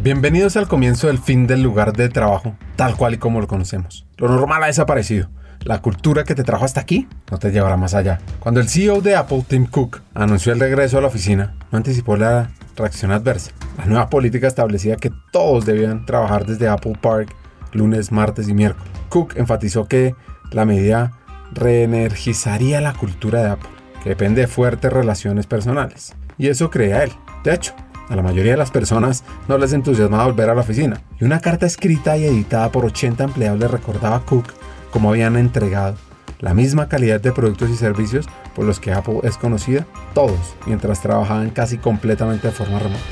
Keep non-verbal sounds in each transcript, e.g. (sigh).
Bienvenidos al comienzo del fin del lugar de trabajo, tal cual y como lo conocemos. Lo normal ha desaparecido. La cultura que te trajo hasta aquí no te llevará más allá. Cuando el CEO de Apple, Tim Cook, anunció el regreso a la oficina, no anticipó la reacción adversa. La nueva política establecía que todos debían trabajar desde Apple Park lunes, martes y miércoles. Cook enfatizó que la medida reenergizaría la cultura de Apple, que depende de fuertes relaciones personales. Y eso crea él. De hecho, a la mayoría de las personas no les entusiasmaba volver a la oficina. Y una carta escrita y editada por 80 empleados le recordaba a Cook cómo habían entregado la misma calidad de productos y servicios por los que Apple es conocida, todos, mientras trabajaban casi completamente de forma remota.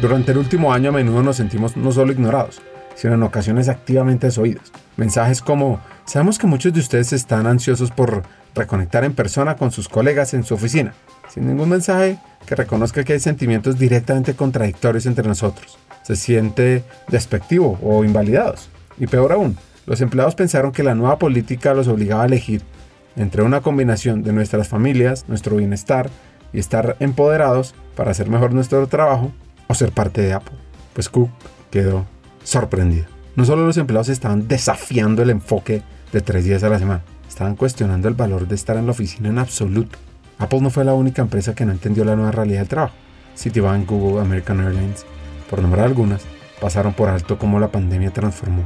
Durante el último año a menudo nos sentimos no solo ignorados, sino en ocasiones activamente desoídos. Mensajes como, sabemos que muchos de ustedes están ansiosos por reconectar en persona con sus colegas en su oficina, sin ningún mensaje que reconozca que hay sentimientos directamente contradictorios entre nosotros. Se siente despectivo o invalidados. Y peor aún, los empleados pensaron que la nueva política los obligaba a elegir entre una combinación de nuestras familias, nuestro bienestar y estar empoderados para hacer mejor nuestro trabajo o ser parte de Apple. Pues Cook quedó sorprendido. No solo los empleados estaban desafiando el enfoque de tres días a la semana, estaban cuestionando el valor de estar en la oficina en absoluto. Apple no fue la única empresa que no entendió la nueva realidad del trabajo. Citibank, Google, American Airlines, por nombrar algunas, pasaron por alto cómo la pandemia transformó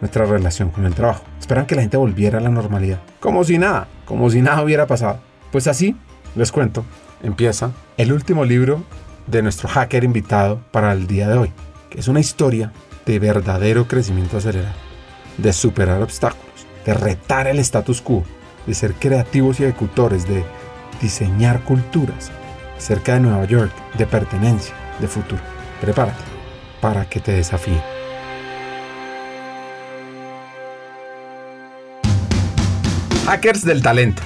nuestra relación con el trabajo. Esperan que la gente volviera a la normalidad, como si nada, como si nada hubiera pasado. Pues así, les cuento, empieza el último libro de nuestro hacker invitado para el día de hoy, que es una historia de verdadero crecimiento acelerado, de superar obstáculos, de retar el status quo, de ser creativos y ejecutores, de diseñar culturas cerca de Nueva York, de pertenencia, de futuro. Prepárate para que te desafíe. Hackers del Talento,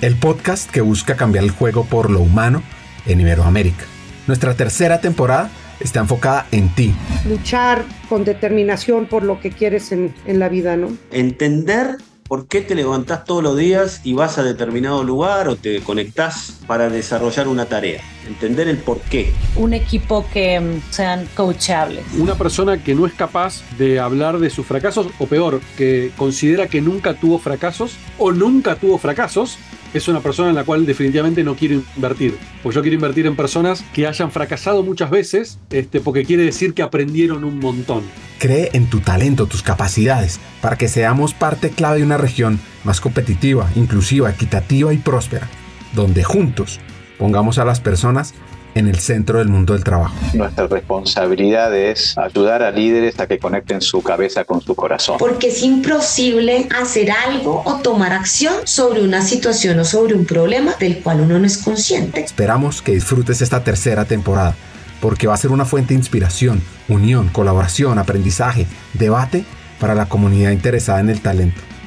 el podcast que busca cambiar el juego por lo humano en Iberoamérica. Nuestra tercera temporada está enfocada en ti. Luchar con determinación por lo que quieres en, en la vida, ¿no? Entender por qué te levantás todos los días y vas a determinado lugar o te conectás para desarrollar una tarea. Entender el por qué. Un equipo que mm, sean coachables. Una persona que no es capaz de hablar de sus fracasos o peor, que considera que nunca tuvo fracasos o nunca tuvo fracasos es una persona en la cual definitivamente no quiero invertir. Porque yo quiero invertir en personas que hayan fracasado muchas veces, este, porque quiere decir que aprendieron un montón. Cree en tu talento, tus capacidades, para que seamos parte clave de una región más competitiva, inclusiva, equitativa y próspera, donde juntos pongamos a las personas en el centro del mundo del trabajo. Nuestra responsabilidad es ayudar a líderes a que conecten su cabeza con su corazón. Porque es imposible hacer algo o tomar acción sobre una situación o sobre un problema del cual uno no es consciente. Esperamos que disfrutes esta tercera temporada, porque va a ser una fuente de inspiración, unión, colaboración, aprendizaje, debate para la comunidad interesada en el talento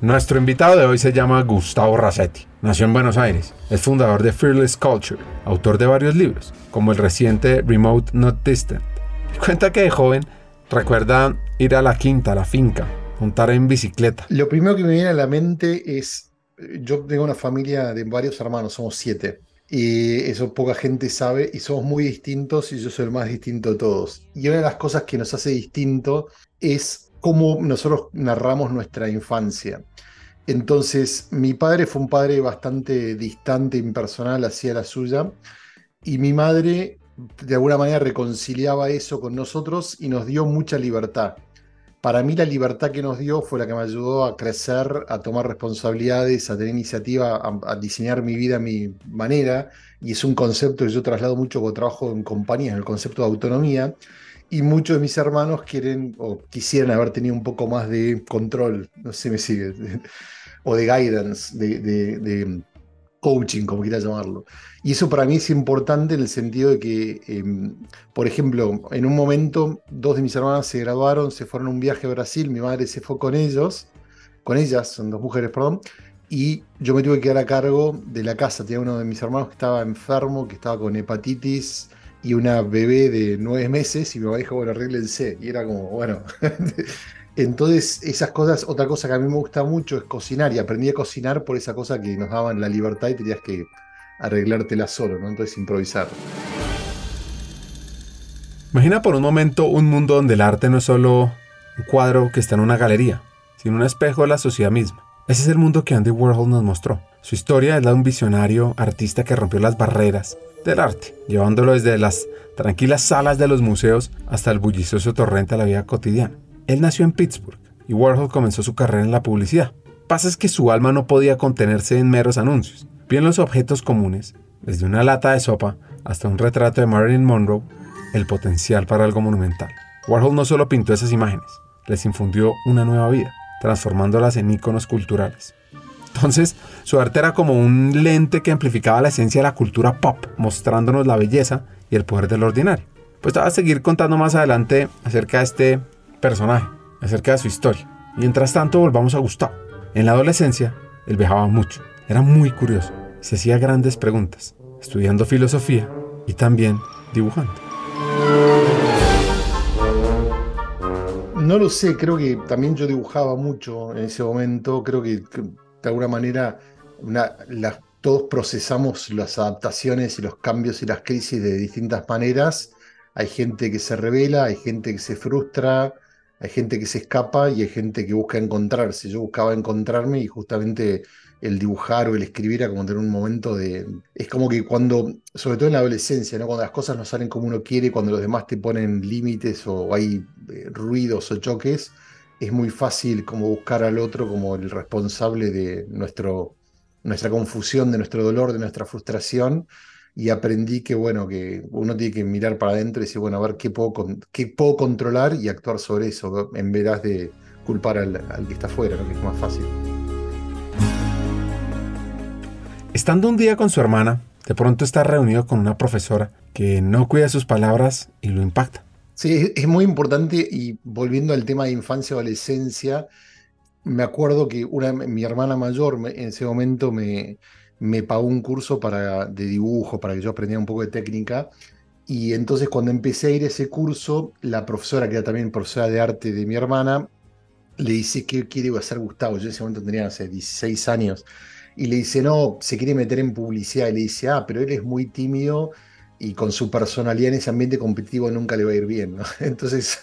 Nuestro invitado de hoy se llama Gustavo Racetti. Nació en Buenos Aires. Es fundador de Fearless Culture, autor de varios libros, como el reciente Remote Not Distant. Cuenta que de joven recuerda ir a la quinta, a la finca, montar en bicicleta. Lo primero que me viene a la mente es, yo tengo una familia de varios hermanos, somos siete. Y eso poca gente sabe y somos muy distintos y yo soy el más distinto de todos. Y una de las cosas que nos hace distinto es cómo nosotros narramos nuestra infancia. Entonces, mi padre fue un padre bastante distante, impersonal, hacia la suya, y mi madre de alguna manera reconciliaba eso con nosotros y nos dio mucha libertad. Para mí la libertad que nos dio fue la que me ayudó a crecer, a tomar responsabilidades, a tener iniciativa, a, a diseñar mi vida a mi manera. Y es un concepto que yo traslado mucho cuando trabajo en compañías, el concepto de autonomía. Y muchos de mis hermanos quieren o quisieran haber tenido un poco más de control, no sé si me sigue, (laughs) o de guidance, de, de- de coaching, como quieras llamarlo. Y eso para mí es importante en el sentido de que, em, por ejemplo, en un momento dos de mis hermanas se graduaron, se fueron a un viaje a Brasil, mi madre se fue con ellos, con ellas, son dos mujeres, perdón, y yo me tuve que quedar a cargo de la casa. Tenía uno de mis hermanos que estaba enfermo, que estaba con hepatitis y una bebé de nueve meses, y mi mamá dijo, bueno, arréglense. Y era como, bueno. (laughs) Entonces, esas cosas, otra cosa que a mí me gusta mucho es cocinar, y aprendí a cocinar por esa cosa que nos daban la libertad y tenías que arreglártela solo, ¿no? Entonces, improvisar. Imagina por un momento un mundo donde el arte no es solo un cuadro que está en una galería, sino un espejo de la sociedad misma. Ese es el mundo que Andy Warhol nos mostró. Su historia es la de un visionario artista que rompió las barreras del arte, llevándolo desde las tranquilas salas de los museos hasta el bullicioso torrente de la vida cotidiana. Él nació en Pittsburgh y Warhol comenzó su carrera en la publicidad. Pasa es que su alma no podía contenerse en meros anuncios. Vio en los objetos comunes, desde una lata de sopa hasta un retrato de Marilyn Monroe, el potencial para algo monumental. Warhol no solo pintó esas imágenes, les infundió una nueva vida, transformándolas en íconos culturales. Entonces, su arte era como un lente que amplificaba la esencia de la cultura pop, mostrándonos la belleza y el poder del ordinario. Pues te voy a seguir contando más adelante acerca de este personaje, acerca de su historia. Mientras tanto, volvamos a Gustavo. En la adolescencia, él viajaba mucho, era muy curioso, se hacía grandes preguntas, estudiando filosofía y también dibujando. No lo sé, creo que también yo dibujaba mucho en ese momento, creo que, que de alguna manera todos procesamos las adaptaciones y los cambios y las crisis de distintas maneras. Hay gente que se revela, hay gente que se frustra, hay gente que se escapa y hay gente que busca encontrarse. Yo buscaba encontrarme y justamente el dibujar o el escribir era como tener un momento de... Es como que cuando, sobre todo en la adolescencia, ¿no? Cuando las cosas no salen como uno quiere, cuando los demás te ponen límites o hay eh, ruidos o choques, es muy fácil como buscar al otro como el responsable de nuestro, nuestra confusión, de nuestro dolor, de nuestra frustración. Y aprendí que, bueno, que uno tiene que mirar para adentro y decir, bueno, a ver qué puedo, qué puedo controlar y actuar sobre eso, en vez de culpar al, al que está afuera, ¿no? que es más fácil. Estando un día con su hermana, de pronto está reunido con una profesora que no cuida sus palabras y lo impacta. Sí, es, muy importante y volviendo al tema de infancia y adolescencia, me acuerdo que una, mi hermana mayor me- en ese momento me, me pagó un curso para, de dibujo para que yo aprendiera un poco de técnica. Y entonces cuando empecé a ir a ese curso, la profesora, que era también profesora de arte de mi hermana, le dice que quiere hacer Gustavo. Yo en ese momento tenía, no sé, 16 años. Y le dice, no, se quiere meter en publicidad. Y le dice, ah, pero él es muy tímido y con su personalidad en ese ambiente competitivo nunca le va a ir bien. (laughs) Entonces,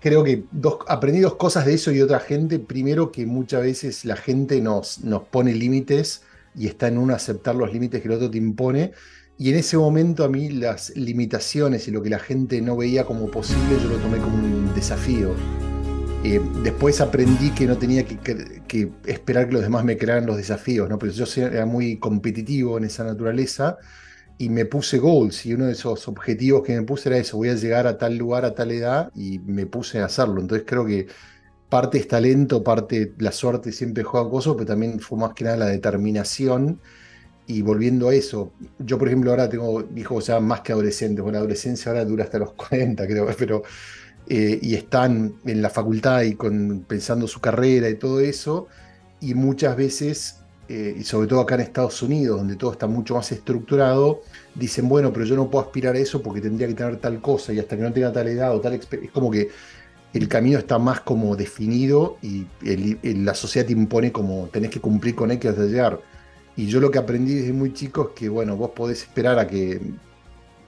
creo que dos, aprendí dos cosas de eso y de otra gente. Primero, que muchas veces la gente nos, nos pone límites y está en uno aceptar los límites que el otro te impone. Y en ese momento a mí las limitaciones y lo que la gente no veía como posible, yo lo tomé como un desafío. Eh, después aprendí que no tenía que, que- esperar que los demás me crearan los desafíos, ¿no? Pero yo era muy competitivo en esa naturaleza y me puse goals y uno de esos objetivos que me puse era eso, voy a llegar a tal lugar a tal edad y me puse a hacerlo. Entonces creo que parte es talento, parte la suerte siempre juega cosas, pero también fue más que nada la determinación. Y volviendo a eso, yo por ejemplo ahora tengo hijos ya más que adolescentes, bueno, la adolescencia ahora dura hasta los (laughs) 40 creo, pero eh, y están en la facultad y con, pensando su carrera y todo eso, y muchas veces, eh, y sobre todo acá en Estados Unidos, donde todo está mucho más estructurado, dicen, bueno, pero yo no puedo aspirar a eso porque tendría que tener tal cosa, y hasta que no tenga tal edad o tal experiencia, es como que el camino está más como definido y la sociedad te impone como tenés que cumplir con X hasta llegar. Y yo lo que aprendí desde muy chico es que, bueno, vos podés esperar a que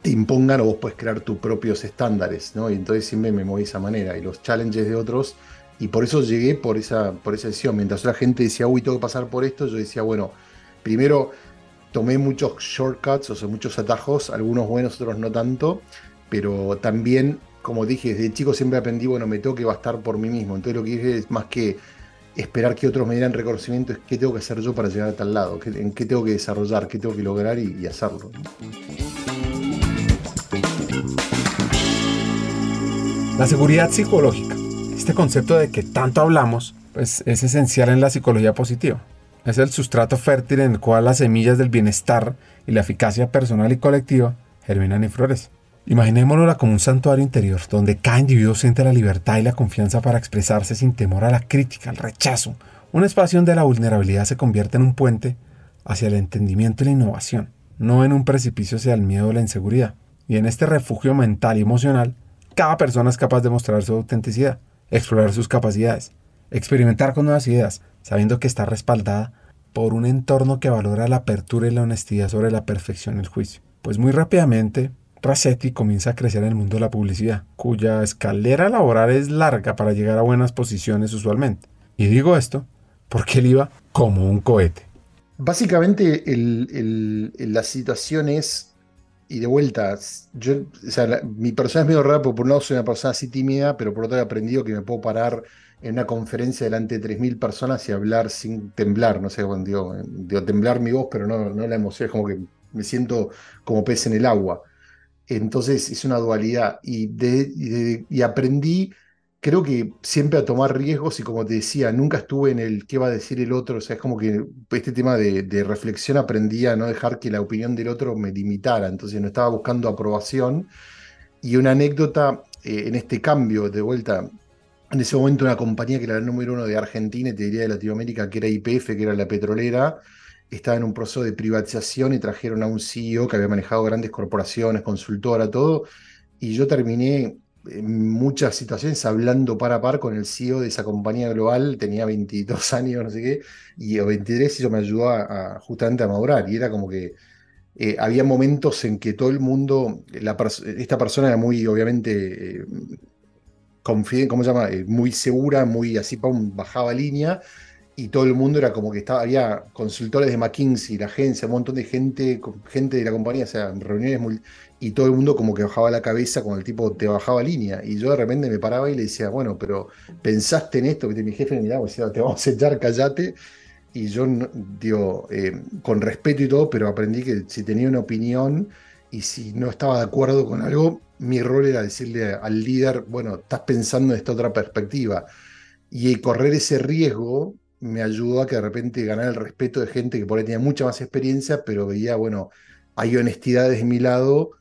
te impongan o vos podés crear tus propios estándares, ¿no? Y entonces siempre me moví de esa manera. Y los challenges de otros, y por eso llegué por esa, por esa decisión. Mientras la gente decía, uy, tengo que pasar por esto, yo decía, bueno, primero tomé muchos shortcuts, o sea, muchos atajos, algunos buenos, otros no tanto, pero también, como dije, desde chico siempre aprendí, bueno, me tengo que bastar por mí mismo. Entonces lo que dije es más que esperar que otros me dieran reconocimiento, es qué tengo que hacer yo para llegar a tal lado, en qué tengo que desarrollar, qué tengo que lograr y, y hacerlo. La seguridad psicológica. Este concepto de que tanto hablamos, pues es esencial en la psicología positiva. Es el sustrato fértil en el cual las semillas del bienestar y la eficacia personal y colectiva germinan y florecen. Imaginémoslo como un santuario interior, donde cada individuo siente la libertad y la confianza para expresarse sin temor a la crítica, al rechazo. Un espacio donde la vulnerabilidad se convierte en un puente hacia el entendimiento y la innovación, no en un precipicio hacia el miedo o la inseguridad. Y en este refugio mental y emocional, cada persona es capaz de mostrar su autenticidad, explorar sus capacidades, experimentar con nuevas ideas, sabiendo que está respaldada por un entorno que valora la apertura y la honestidad sobre la perfección y el juicio. Pues muy rápidamente, Racetti comienza a crecer en el mundo de la publicidad, cuya escalera laboral es larga para llegar a buenas posiciones usualmente. Y digo esto porque él iba como un cohete. Básicamente la situación es, y de vuelta, yo, mi persona es medio rara, porque por un lado soy una persona así tímida, pero por otro he aprendido que me puedo parar en una conferencia delante de 3.000 personas y hablar sin temblar, no sé, digo, digo, temblar mi voz, pero no, no la emoción, es como que me siento como pez en el agua. Entonces es una dualidad y, de, y, aprendí, creo que siempre a tomar riesgos y como te decía, nunca estuve en el qué va a decir el otro, o sea, es como que este tema de, reflexión aprendí a no dejar que la opinión del otro me limitara, entonces no estaba buscando aprobación. Y una anécdota eh, en este cambio, de vuelta, en ese momento una compañía que era el número uno de Argentina y te diría de Latinoamérica, que era IPF, que era la petrolera, estaba en un proceso de privatización y trajeron a un CEO que había manejado grandes corporaciones, consultora, todo, y yo terminé en muchas situaciones hablando par a par con el CEO de esa compañía global, tenía 22 (laughs) años, no sé qué, y a 23 y eso me ayudó a, justamente a madurar, y era como que eh, había momentos en que todo el mundo, esta persona era muy, obviamente, eh, ¿cómo se llama? Eh, muy segura, muy así, bajaba línea, y todo el mundo era como que estaba, había consultores de McKinsey, la agencia, un montón de gente, gente de la compañía, o sea, reuniones y todo el mundo como que bajaba la cabeza cuando el tipo te bajaba línea. Y yo de repente me paraba y le decía, bueno, pero pensaste en esto, que mi jefe me miraba y decía, te vamos a echar, callate. Y yo, digo, eh, con respeto y todo, pero aprendí que si tenía una opinión y si no estaba de acuerdo con algo, mi rol era decirle al líder, bueno, estás pensando en esta otra perspectiva. Y correr ese riesgo me ayudó a que de repente ganara el respeto de gente que por ahí tenía mucha más experiencia, pero veía, bueno, hay honestidad de mi lado,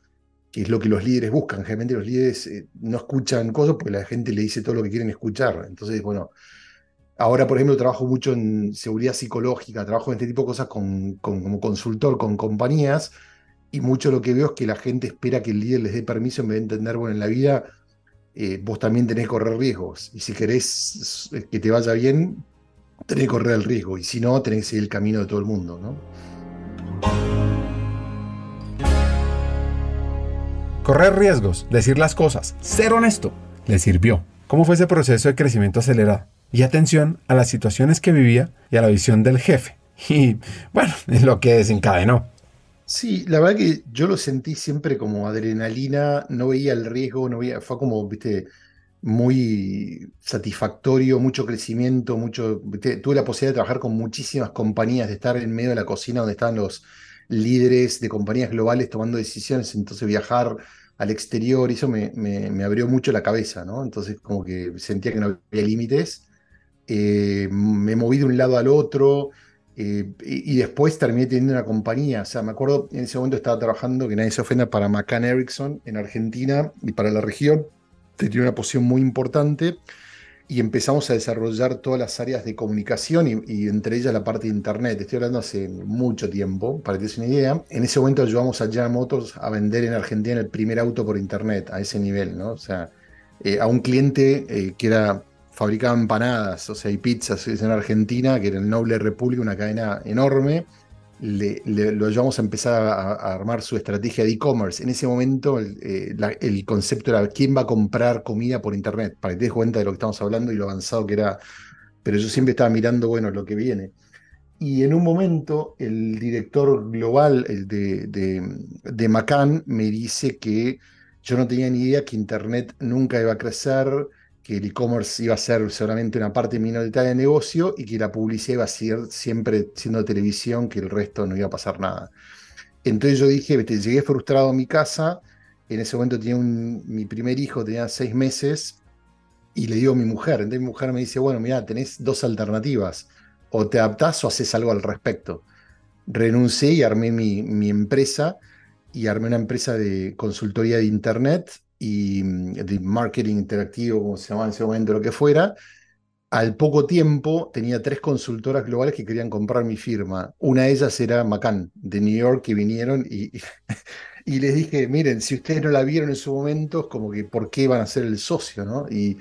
que es lo que los líderes buscan. Generalmente los líderes eh, no escuchan cosas porque la gente le dice todo lo que quieren escuchar. Entonces, bueno, ahora, por ejemplo, trabajo mucho en seguridad psicológica, trabajo en este tipo de cosas con, como consultor con compañías, y mucho lo que veo es que la gente espera que el líder les dé permiso en vez de entender, bueno, en la vida eh, vos también tenés que correr riesgos. Y si querés que te vaya bien, tenés que correr el riesgo y si no, tenés que seguir el camino de todo el mundo, ¿no? Correr riesgos, decir las cosas, ser honesto, le sirvió. ¿Cómo fue ese proceso de crecimiento acelerado? Y atención a las situaciones que vivía y a la visión del jefe. (laughs) Y bueno, es lo que desencadenó. Sí, la verdad que yo lo sentí siempre como adrenalina, no veía el riesgo, no veía, fue como, viste, muy satisfactorio, mucho crecimiento, mucho. Tuve la posibilidad de trabajar con muchísimas compañías, de estar en medio de la cocina donde estaban los líderes de compañías globales tomando decisiones, entonces viajar al exterior, eso me, me, abrió mucho la cabeza, ¿no? Entonces como que sentía que no había límites. Eh, me moví de un lado al otro eh, y, después terminé teniendo una compañía. O sea, me acuerdo en ese momento estaba trabajando, que nadie se ofenda, para McCann Erickson en Argentina y para la región tenía una posición muy importante y empezamos a desarrollar todas las áreas de comunicación y, entre ellas la parte de Internet. Estoy hablando hace mucho tiempo, para que te des una idea. En ese momento ayudamos a General Motors a vender en Argentina el primer auto por Internet, a ese nivel, ¿no? O sea, eh, a un cliente eh, que era fabricaba empanadas, o sea, y pizzas en Argentina, que era el Noble República, una cadena enorme, le, lo ayudamos a empezar a, armar su estrategia de e-commerce. En ese momento eh, el, concepto era quién va a comprar comida por internet, para que te des cuenta de lo que estamos hablando y lo avanzado que era. Pero yo siempre estaba mirando, bueno, lo que viene. Y en un momento el director global el de, de, de Macan me dice que yo no tenía ni idea que Internet nunca iba a crecer, que el e-commerce iba a ser solamente una parte minoritaria del negocio y que la publicidad iba a ser siempre siendo televisión, que el resto no iba a pasar nada. Entonces yo dije, llegué frustrado a mi casa, en ese momento tenía mi primer hijo, tenía seis meses, y le digo a mi mujer, entonces mi mujer me dice, bueno, mira, tenés dos alternativas, o te adaptás o haces algo al respecto. Renuncié y armé mi, mi empresa, y armé una empresa de consultoría de Internet y mm, de marketing interactivo, como se llamaba en ese momento, lo que fuera. Al poco tiempo tenía tres consultoras globales que querían comprar mi firma. Una de ellas era Macan, de New York, que vinieron y, (laughs) y les dije, miren, si ustedes no la vieron en su momento, es como que por qué van a ser el socio, ¿no? Y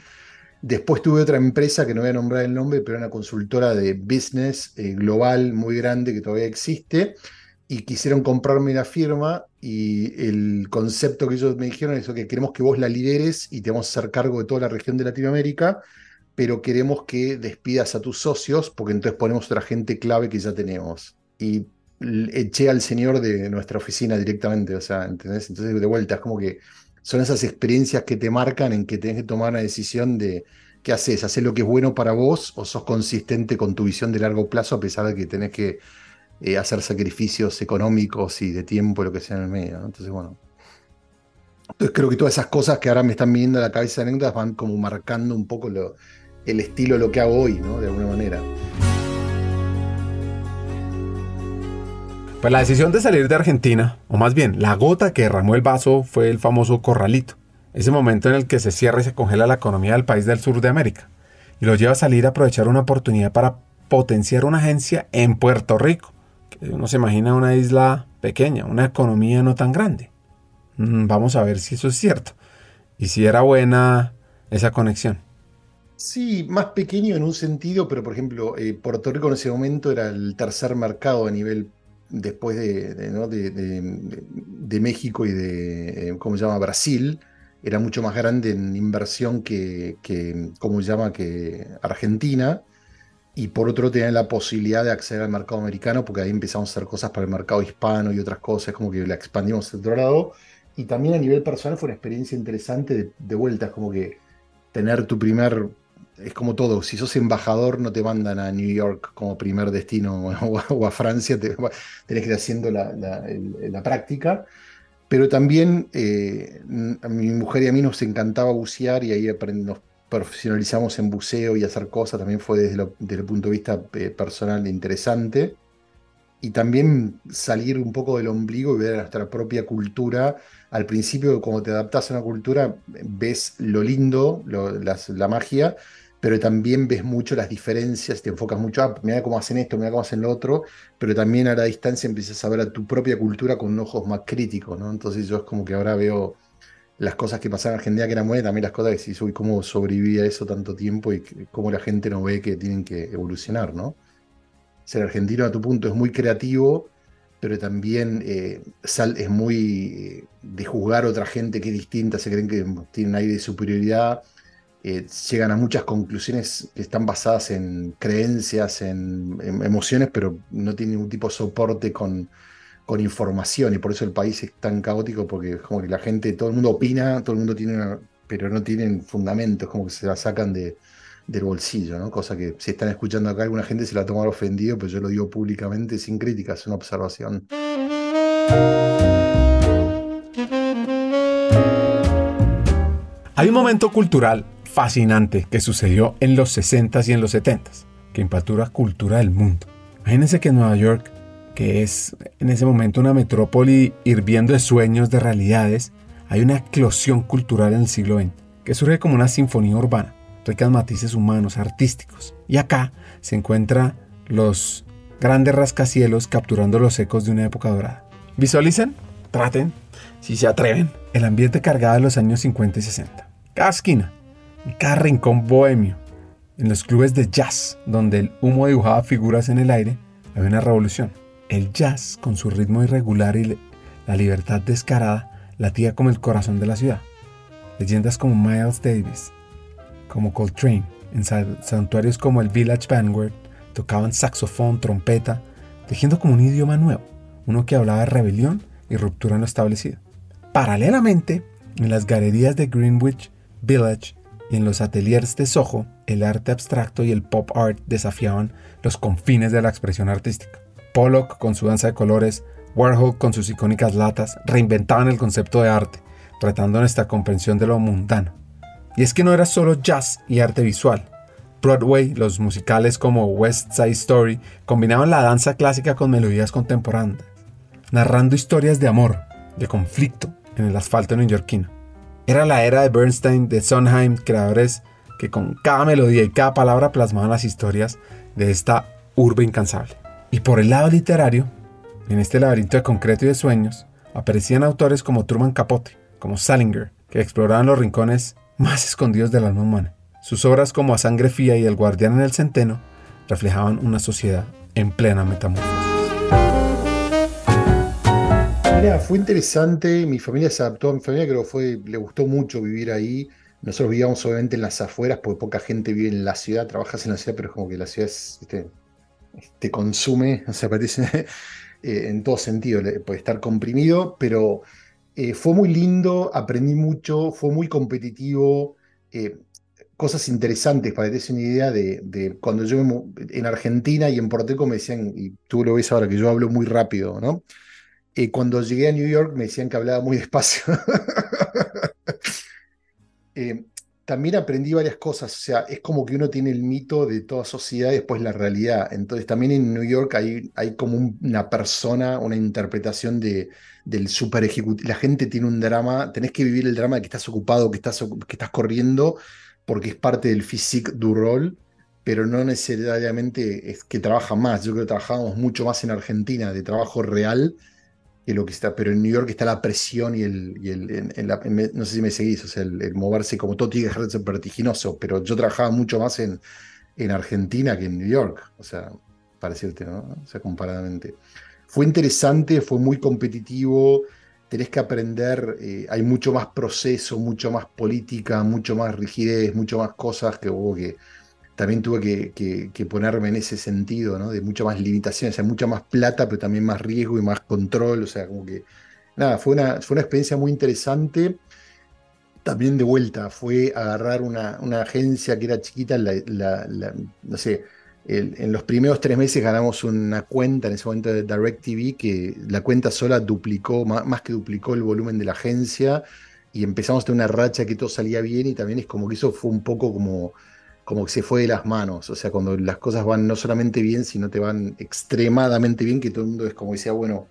después tuve otra empresa que no voy a nombrar el nombre, pero una consultora de business eh, global muy grande que todavía existe y quisieron comprarme la firma y el concepto que ellos me dijeron es que queremos que vos la lideres y te vamos a hacer cargo de toda la región de Latinoamérica, pero queremos que despidas a tus socios porque entonces ponemos otra gente clave que ya tenemos. Y eché al señor de nuestra oficina directamente, o sea, ¿entendés? Entonces de vuelta es como que son esas experiencias que te marcan en que tenés que tomar una decisión de qué haces, haces lo que es bueno para vos o sos consistente con tu visión de largo plazo a pesar de que tenés que eh, hacer sacrificios económicos y de tiempo, lo que sea en el medio. Entonces, bueno. Entonces creo que todas esas cosas que ahora me están viniendo a la cabeza de anécdotas van como marcando un poco lo, el estilo de lo que hago hoy, ¿no? De alguna manera. Pues la decisión de salir de Argentina, o más bien la gota que derramó el vaso, fue el famoso corralito. Ese momento en el que se cierra y se congela la economía del país del sur de América. Y lo lleva a salir a aprovechar una oportunidad para potenciar una agencia en Puerto Rico uno se imagina una isla pequeña, una economía no tan grande. Mm, vamos a ver si eso es cierto. Y si era buena esa conexión. Sí, más pequeño en un sentido, pero por ejemplo, eh, Puerto Rico en ese momento era el tercer mercado a nivel después de, de, México y de, eh, ¿cómo se llama?, Brasil. Era mucho más grande en inversión que, que ¿cómo se llama?, que Argentina y por otro tener la posibilidad de acceder al mercado americano, porque ahí empezamos a hacer cosas para el mercado hispano y otras cosas, como que la expandimos a otro lado. Y también a nivel personal fue una experiencia interesante de, de vuelta, es como que tener tu primer, es como todo, si sos embajador no te mandan a New York como primer destino (laughs) o a, Francia, te, tenés que ir haciendo la, la, práctica. Pero también eh, a mi mujer y a mí nos encantaba bucear y ahí aprendimos profesionalizamos en buceo y hacer cosas, también fue desde, desde el punto de vista eh, personal interesante. Y también salir un poco del ombligo y ver nuestra propia cultura. Al principio, cuando te adaptas a una cultura, ves lo lindo, la magia, pero también ves mucho las diferencias, te enfocas mucho, ah, mira cómo hacen esto, mira cómo hacen lo otro, pero también a la distancia empiezas a ver a tu propia cultura con ojos más críticos, ¿no? Entonces yo es como que ahora veo las cosas que pasaban en Argentina, que eran buenas, también las cosas que si soy cómo sobrevivía eso tanto tiempo y cómo la gente no ve que tienen que evolucionar, ¿no? Ser argentino a tu punto es muy creativo, pero también eh, es muy eh, de juzgar a otra gente que es distinta, se creen que tienen aire de superioridad, eh, llegan a muchas conclusiones que están basadas en creencias, en emociones, pero no tienen ningún tipo de soporte con, con información y por eso el país es tan caótico porque es como que la gente, todo el mundo opina, todo el mundo tiene una, pero no tienen fundamentos, como que se la sacan de, del bolsillo, ¿no? Cosa que si están escuchando acá alguna gente se la toma ofendido, pero yo lo digo públicamente sin crítica, es una observación. Hay un momento cultural fascinante que sucedió en los 60s y en los 70s, que impactó la cultura del mundo. Imagínense que en Nueva York que es en ese momento una metrópoli hirviendo de sueños, de realidades, hay una eclosión cultural en el siglo XX, que surge como una sinfonía urbana, ricas matices humanos, artísticos. Y acá se encuentran los grandes rascacielos capturando los ecos de una época dorada. Visualicen, traten, si se atreven, el ambiente cargado de los años 50 y 60. Cada esquina, cada rincón bohemio, en los clubes de jazz, donde el humo dibujaba figuras en el aire, había una revolución el jazz, con su ritmo irregular y la libertad descarada, latía como el corazón de la ciudad. Leyendas como Miles Davis, como Coltrane, en santuarios como el Village Vanguard, tocaban saxofón, trompeta, tejiendo como un idioma nuevo, uno que hablaba de rebelión y ruptura en lo establecido. Paralelamente, en las galerías de Greenwich Village y en los ateliers de Soho, el arte abstracto y el pop art desafiaban los confines de la expresión artística. Pollock con su danza de colores, Warhol con sus icónicas latas, reinventaban el concepto de arte, tratando nuestra comprensión de lo mundano. Y es que no era solo jazz y arte visual. Broadway, los musicales como West Side Story, combinaban la danza clásica con melodías contemporáneas, narrando historias de amor, de conflicto en el asfalto neoyorquino. Era la era de Bernstein, de Sondheim, creadores que con cada melodía y cada palabra plasmaban las historias de esta urbe incansable. Y por el lado literario, en este laberinto de concreto y de sueños, aparecían autores como Truman Capote, como Salinger, que exploraban los rincones más escondidos del alma humana. Sus obras como A Sangre Fía y El Guardián en el Centeno reflejaban una sociedad en plena metamorfosis. Mira, fue interesante, mi familia se adaptó, mi familia creo que le gustó mucho vivir ahí. Nosotros vivíamos obviamente en las afueras porque poca gente vive en la ciudad, trabajas en la ciudad, pero es como que la ciudad te consume, o sea, parece (laughs) eh, en todo sentido, puede estar comprimido, pero eh, fue muy lindo, aprendí mucho, fue muy competitivo. Eh, cosas interesantes para que una idea de, cuando yo en Argentina y en Porteco me decían, y tú lo ves ahora que yo hablo muy rápido, ¿no? Cuando llegué a New York me decían que hablaba muy despacio. (laughs) También aprendí varias cosas, o sea, es como que uno tiene el mito de toda sociedad y después la realidad. Entonces también en New York hay, hay como una persona, una interpretación de, del super ejecutivo. La gente tiene un drama, tenés que vivir el drama de que estás ocupado, que estás, que estás corriendo, porque es parte del physique du rol, pero no necesariamente es que trabaja más. Yo creo que trabajábamos mucho más en Argentina de trabajo real que lo que está, pero en New York está la presión y el, y el no sé si me seguís, o sea, el, moverse como todo tiene que ser vertiginoso, pero yo trabajaba mucho más en, en Argentina que en New York, o sea, para decirte, ¿no? O sea, comparadamente. Fue interesante, fue muy competitivo, tenés que aprender, eh, hay mucho más proceso, mucho más política, mucho más rigidez, mucho más cosas que hubo que también tuve que, ponerme en ese sentido, ¿no? De mucho más limitaciones, o sea, mucha más plata, pero también más riesgo y más control, o sea, como que, nada, fue una, fue una experiencia muy interesante. También de vuelta, fue agarrar una, una agencia que era chiquita, no sé, en los primeros tres meses ganamos una cuenta en ese momento de DirecTV que la cuenta sola duplicó, más, que duplicó el volumen de la agencia y empezamos a tener una racha que todo salía bien y también es como que eso fue un poco como, como que se fue de las manos, o sea, cuando las cosas van no solamente bien, sino te van extremadamente bien, que todo el mundo es como decía, bueno,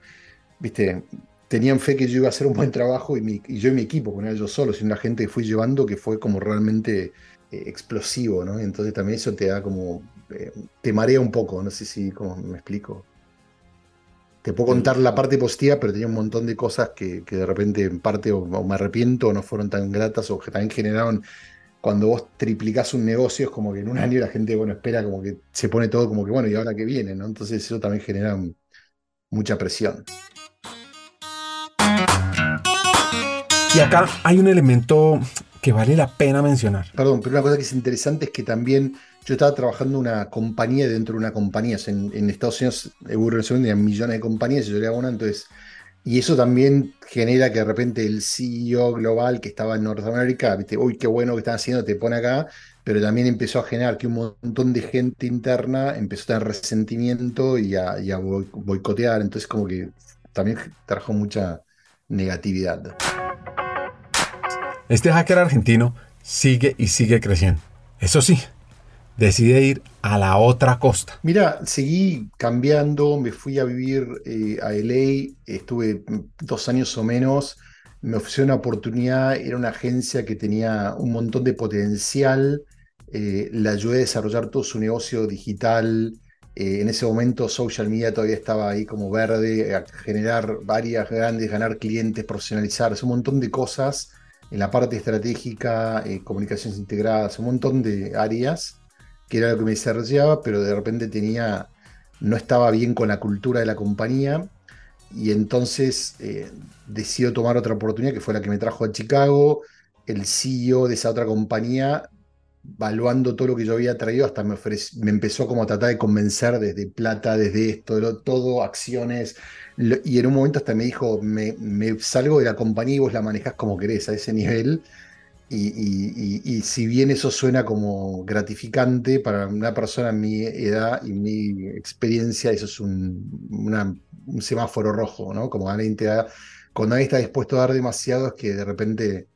viste, tenían fe que yo iba a hacer un buen trabajo y, yo y mi equipo, con yo solo, sino la gente que fui llevando que fue como realmente eh, explosivo, ¿no? Entonces también eso te da como eh, te marea un poco, no sé si como me explico. Te puedo contar la parte positiva, pero tenía un montón de cosas que, de repente en parte o, me arrepiento o no fueron tan gratas o que también generaron, cuando vos triplicás un negocio, es como que en un año la gente, bueno, espera como que se pone todo como que, bueno, ¿y ahora que viene? ¿no? Entonces eso también genera mucha presión. Y acá hay un elemento que vale la pena mencionar. Perdón, pero una cosa que es interesante es que también yo estaba trabajando en una compañía dentro de una compañía. en, Estados Unidos, Euro hay millones de compañías y yo era una, entonces. Y eso también genera que de repente el CEO global que estaba en Norteamérica, viste, uy, qué bueno que están haciendo, te pone acá, pero también empezó a generar que un montón de gente interna empezó a tener resentimiento y a, y a boicotear. Entonces, como que también trajo mucha negatividad. Este hacker argentino sigue y sigue creciendo. Eso sí, decide ir a la otra costa. Mira, seguí cambiando, me fui a vivir eh, a LA, estuve dos años o menos, me ofreció una oportunidad, era una agencia que tenía un montón de potencial, eh, le ayudé a desarrollar todo su negocio digital, eh, en ese momento social media todavía estaba ahí como verde, generar varias grandes, ganar clientes, profesionalizarse, un montón de cosas en la parte estratégica, comunicaciones integradas, un montón de áreas que era lo que me desarrollaba, pero de repente tenía, no estaba bien con la cultura de la compañía y entonces eh, tomar otra oportunidad que fue la que me trajo a Chicago. El CEO de esa otra compañía valuando todo lo que yo había traído, hasta me, me empezó como a tratar de convencer desde plata, desde esto, todo, acciones. Y en un momento hasta me dijo, me, me salgo de la compañía y vos la manejás como querés, a ese nivel. Y, si bien eso suena como gratificante para una persona en mi edad y mi experiencia, eso es un, semáforo rojo, ¿no? Como alguien te da, cuando alguien está dispuesto a dar demasiado es que de repente,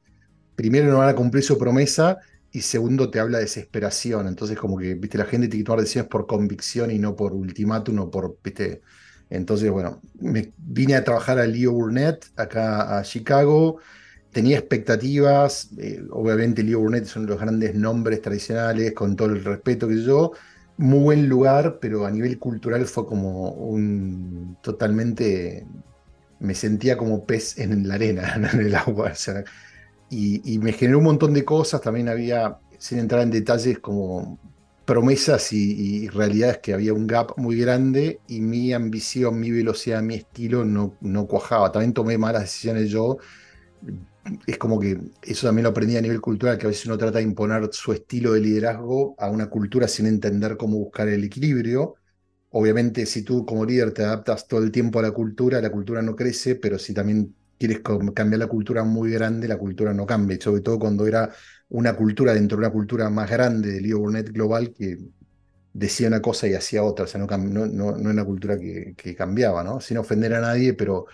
primero no van a cumplir su promesa y segundo te habla de desesperación. Entonces como que, viste, la gente tiene que tomar decisiones por convicción y no por ultimátum o por, viste... Entonces, bueno, vine a trabajar a Leo Burnett acá a Chicago tenía expectativas, eh, obviamente Leo Burnett es uno de los grandes nombres tradicionales, con todo el respeto que yo, muy buen lugar, pero a nivel cultural fue como un totalmente, me sentía como pez en la arena, (laughs) en el agua, y, me generó un montón de cosas, también había, sin entrar en detalles, como promesas y, realidades que había un gap muy grande y mi ambición, mi velocidad, mi estilo no, no cuajaba. También tomé malas decisiones yo es como que eso también lo aprendí a nivel cultural, que a veces uno trata de imponer su estilo de liderazgo a una cultura sin entender cómo buscar el equilibrio. Obviamente, si tú como líder te adaptas todo el tiempo a la cultura, la cultura no crece, pero si también quieres cambiar la cultura muy grande, la cultura no cambia, sobre todo cuando era una cultura dentro de una cultura más grande de Leo Burnett global que decía una cosa y hacía otra, o sea, no, no una cultura que cambiaba, ¿no? Sin ofender a nadie, pero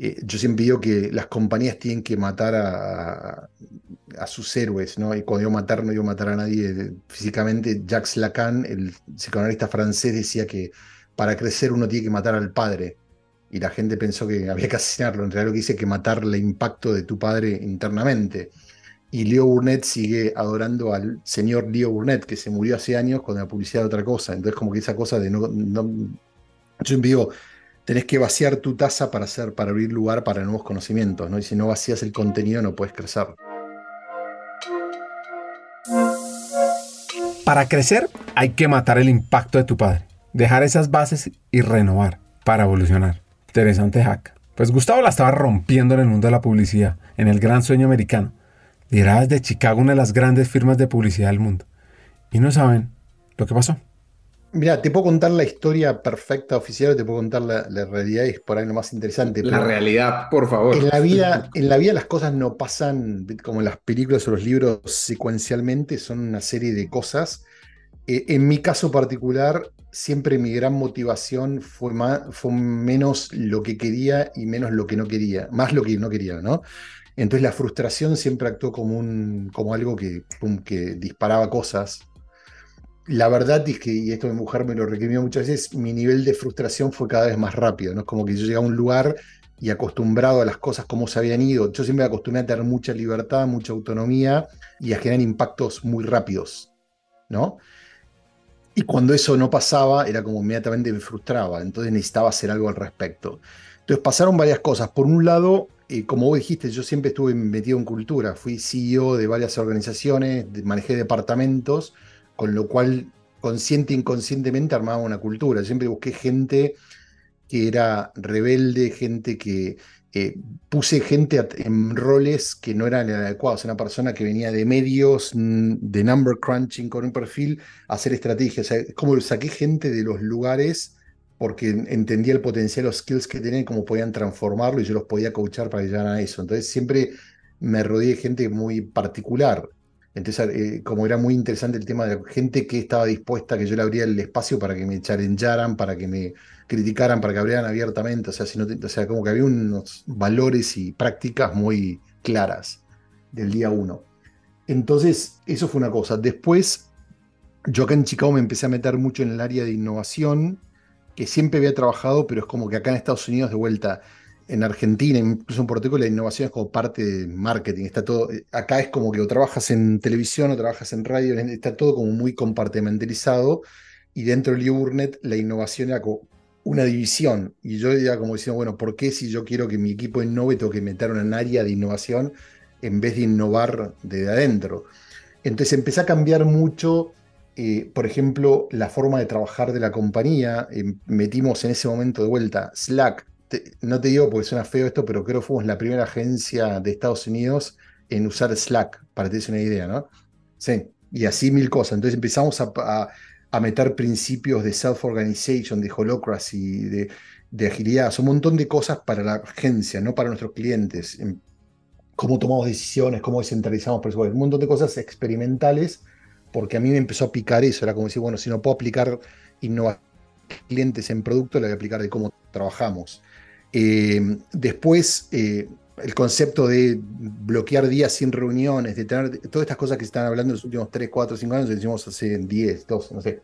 eh, yo siempre digo que las compañías tienen que matar a, sus héroes, ¿no? Y cuando digo matar, no digo matar a nadie físicamente. Jacques Lacan, el psicoanalista francés, decía que para crecer uno tiene que matar al padre. Y la gente pensó que había que asesinarlo. En realidad lo que dice es que matar el impacto de tu padre internamente. Y Leo Burnett sigue adorando al señor Leo Burnett, que se murió hace años con la publicidad de otra cosa. Entonces, como que esa cosa de no. no yo siempre digo, tenés que vaciar tu taza para, hacer, para abrir lugar para nuevos conocimientos, ¿no? Y si no vacías el contenido no puedes crecer. Para crecer hay que matar el impacto de tu padre, dejar esas bases y renovar para evolucionar. Interesante hack. Pues Gustavo la estaba rompiendo en el mundo de la publicidad, en el gran sueño americano. Liderada desde Chicago, una de las grandes firmas de publicidad del mundo. Y no saben lo que pasó. Mira, te puedo contar la historia perfecta oficial, te puedo contar la, realidad y es por ahí lo más interesante. La realidad, por favor. En la, vida, (laughs) en la vida las cosas no pasan como en las películas o los libros secuencialmente, son una serie de cosas. Eh, en mi caso particular, siempre mi gran motivación fue, más, fue menos lo que quería y menos lo que no quería, más lo que no quería, ¿no? Entonces la frustración siempre actuó como, un, como algo que, que disparaba cosas la verdad es que, y esto mi mujer me lo requirió muchas veces, mi nivel de frustración fue cada vez más rápido, ¿no? Es como que yo llegaba a un lugar y acostumbrado a las cosas como se habían ido, yo siempre me acostumbré a tener mucha libertad, mucha autonomía y a generar impactos muy rápidos, ¿no? Y cuando eso no pasaba, era como inmediatamente me frustraba, entonces necesitaba hacer algo al respecto. Entonces pasaron varias cosas. Por un lado, eh, como vos dijiste, yo siempre estuve metido en cultura, fui CEO de varias organizaciones, manejé departamentos, con lo cual consciente e inconscientemente armaba una cultura. Siempre busqué gente que era rebelde, gente que eh, puse gente en roles que no eran adecuados. Una persona que venía de medios, mm, de number crunching con un perfil, hacer estrategias. O como saqué gente de los lugares porque entendía el potencial, los skills que tenían, cómo podían transformarlo y yo los podía coachar para llegar a eso. Entonces siempre me rodeé de gente muy particular. Entonces, eh, como era muy interesante el tema de gente que estaba dispuesta que yo le abriera el espacio para que me challengearan, para que me criticaran, para que abrieran abiertamente, o sea, o sea, como que había unos valores y prácticas muy claras del día uno. Entonces, eso fue una cosa. Después, yo acá en Chicago me empecé a meter mucho en el área de innovación, que siempre había trabajado, pero es como que acá en Estados Unidos de vuelta en Argentina, incluso en Puerto Rico, la innovación es como parte de marketing. Está todo, acá es como que o trabajas en televisión o trabajas en radio, está todo como muy compartimentalizado. Y dentro del Burnett la innovación era como una división. Y yo ya como diciendo, bueno, ¿por qué si yo quiero que mi equipo innove, tengo que meter un área de innovación en vez de innovar desde adentro? Entonces empecé a cambiar mucho, eh, por ejemplo, la forma de trabajar de la compañía. Eh, metimos en ese momento de vuelta Slack no te digo porque suena feo esto, pero creo que fuimos la primera agencia de Estados Unidos en usar Slack, para que te des una idea, ¿no? Sí. y así mil cosas. Entonces empezamos a, a, meter principios de self-organization, de holocracy, de, agilidad, un montón de cosas para la agencia, no para nuestros clientes. Cómo tomamos decisiones, cómo descentralizamos presupuestos, un montón de cosas experimentales, porque a mí me empezó a picar eso. Era como decir, bueno, si no puedo aplicar innovación clientes en producto, le voy a aplicar de cómo trabajamos. Eh, después, eh, el concepto de bloquear días sin reuniones, de tener todas estas cosas que se están hablando en los últimos 3, 4, 5 años, lo hicimos hace 10, 12, no sé.